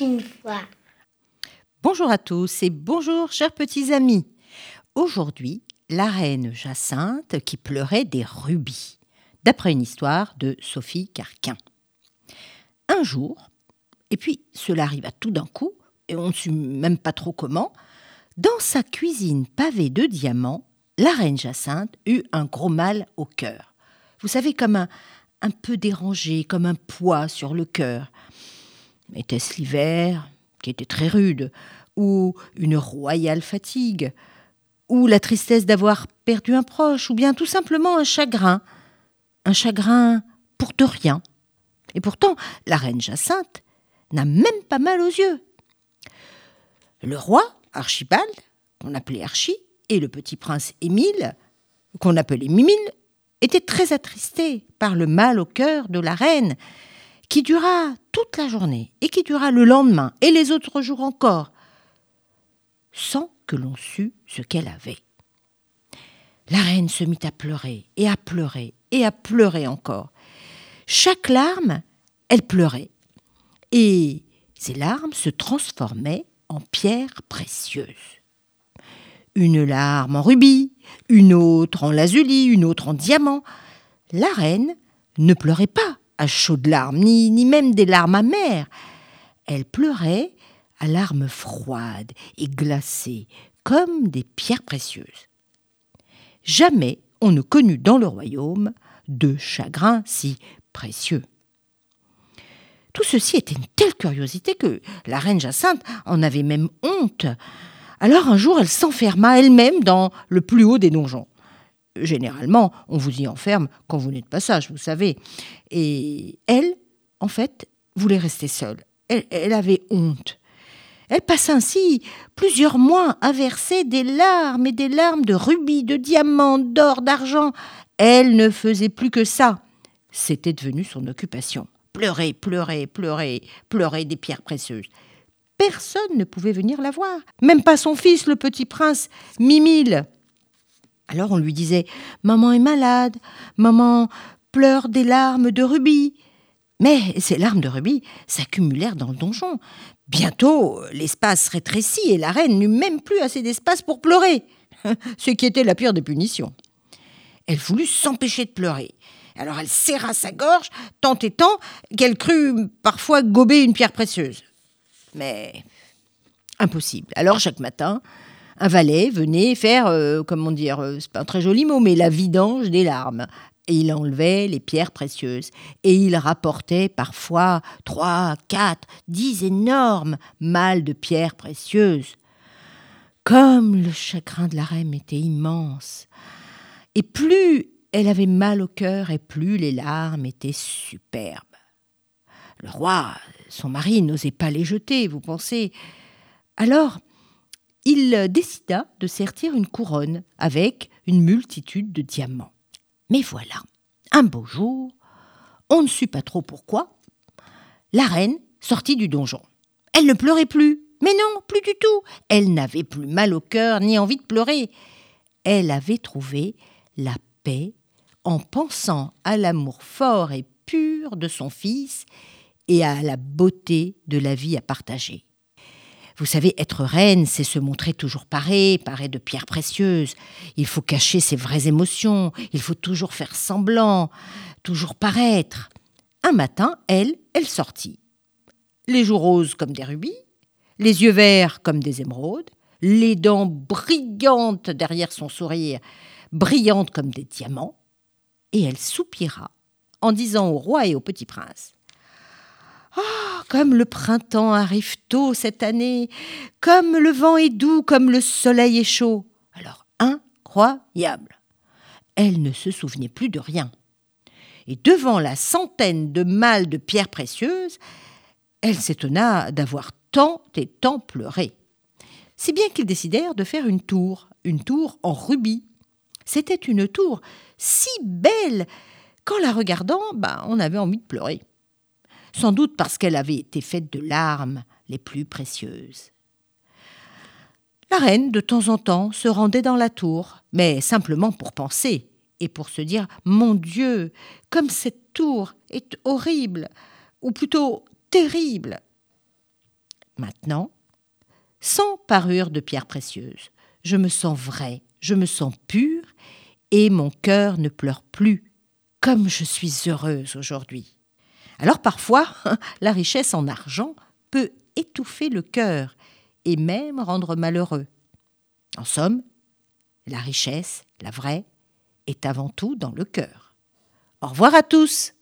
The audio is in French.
une fois. Bonjour à tous et bonjour chers petits amis. Aujourd'hui, la reine Jacinthe qui pleurait des rubis, d'après une histoire de Sophie Carquin. Un jour, et puis cela arriva tout d'un coup, et on ne sut même pas trop comment, dans sa cuisine pavée de diamants, la reine Jacinthe eut un gros mal au cœur. Vous savez, comme un, un peu dérangé, comme un poids sur le cœur. Était-ce l'hiver, qui était très rude, ou une royale fatigue, ou la tristesse d'avoir perdu un proche, ou bien tout simplement un chagrin, un chagrin pour de rien. Et pourtant, la reine Jacinthe n'a même pas mal aux yeux. Le roi, Archibald, qu'on appelait Archie, et le petit prince Émile, qu'on appelait Mimile, étaient très attristés par le mal au cœur de la reine, qui dura toute la journée, et qui dura le lendemain, et les autres jours encore, sans que l'on sût ce qu'elle avait. La reine se mit à pleurer, et à pleurer, et à pleurer encore. Chaque larme, elle pleurait, et ces larmes se transformaient en pierres précieuses. Une larme en rubis, une autre en lazuli, une autre en diamant. La reine ne pleurait pas à chaudes larmes, ni, ni même des larmes amères. Elle pleurait à larmes froides et glacées, comme des pierres précieuses. Jamais on ne connut dans le royaume de chagrin si précieux. Tout ceci était une telle curiosité que la reine Jacinthe en avait même honte. Alors un jour elle s'enferma elle-même dans le plus haut des donjons. Généralement, on vous y enferme quand vous n'êtes pas sage, vous savez. Et elle, en fait, voulait rester seule. Elle, avait honte. Elle passa ainsi plusieurs mois à verser des larmes et des larmes de rubis, de diamants, d'or, d'argent. Elle ne faisait plus que ça. C'était devenu son occupation. Pleurer, pleurer, pleurer, pleurer des pierres précieuses. Personne ne pouvait venir la voir, même pas son fils, le petit prince Mimile. Alors on lui disait Maman est malade, maman pleure des larmes de rubis. Mais ces larmes de rubis s'accumulèrent dans le donjon. Bientôt, l'espace rétrécit et la reine n'eut même plus assez d'espace pour pleurer, ce qui était la pire des punitions. Elle voulut s'empêcher de pleurer. Alors elle serra sa gorge, tant et tant qu'elle crut parfois gober une pierre précieuse. Mais impossible. Alors chaque matin, un valet venait faire, euh, comment dire, euh, c'est pas un très joli mot, mais la vidange des larmes. Et il enlevait les pierres précieuses. Et il rapportait parfois trois, quatre, dix énormes malles de pierres précieuses. Comme le chagrin de la reine était immense. Et plus elle avait mal au cœur et plus les larmes étaient superbes. Le roi, son mari, n'osait pas les jeter, vous pensez. Alors, il décida de sertir une couronne avec une multitude de diamants. Mais voilà, un beau jour, on ne sut pas trop pourquoi, la reine sortit du donjon. Elle ne pleurait plus. Mais non, plus du tout. Elle n'avait plus mal au cœur ni envie de pleurer. Elle avait trouvé la paix en pensant à l'amour fort et pur de son fils et à la beauté de la vie à partager. Vous savez, être reine, c'est se montrer toujours parée, parée de pierres précieuses. Il faut cacher ses vraies émotions, il faut toujours faire semblant, toujours paraître. Un matin, elle, elle sortit. Les joues roses comme des rubis, les yeux verts comme des émeraudes, les dents brillantes derrière son sourire, brillantes comme des diamants, et elle soupira en disant au roi et au petit prince Oh, comme le printemps arrive tôt cette année, comme le vent est doux, comme le soleil est chaud. Alors, incroyable. Elle ne se souvenait plus de rien. Et devant la centaine de malles de pierres précieuses, elle s'étonna d'avoir tant et tant pleuré. Si bien qu'ils décidèrent de faire une tour, une tour en rubis. C'était une tour si belle qu'en la regardant, bah, on avait envie de pleurer sans doute parce qu'elle avait été faite de larmes les plus précieuses. La reine, de temps en temps, se rendait dans la tour, mais simplement pour penser et pour se dire Mon Dieu, comme cette tour est horrible, ou plutôt terrible. Maintenant, sans parure de pierres précieuses, je me sens vrai, je me sens pur, et mon cœur ne pleure plus, comme je suis heureuse aujourd'hui. Alors parfois, la richesse en argent peut étouffer le cœur et même rendre malheureux. En somme, la richesse, la vraie, est avant tout dans le cœur. Au revoir à tous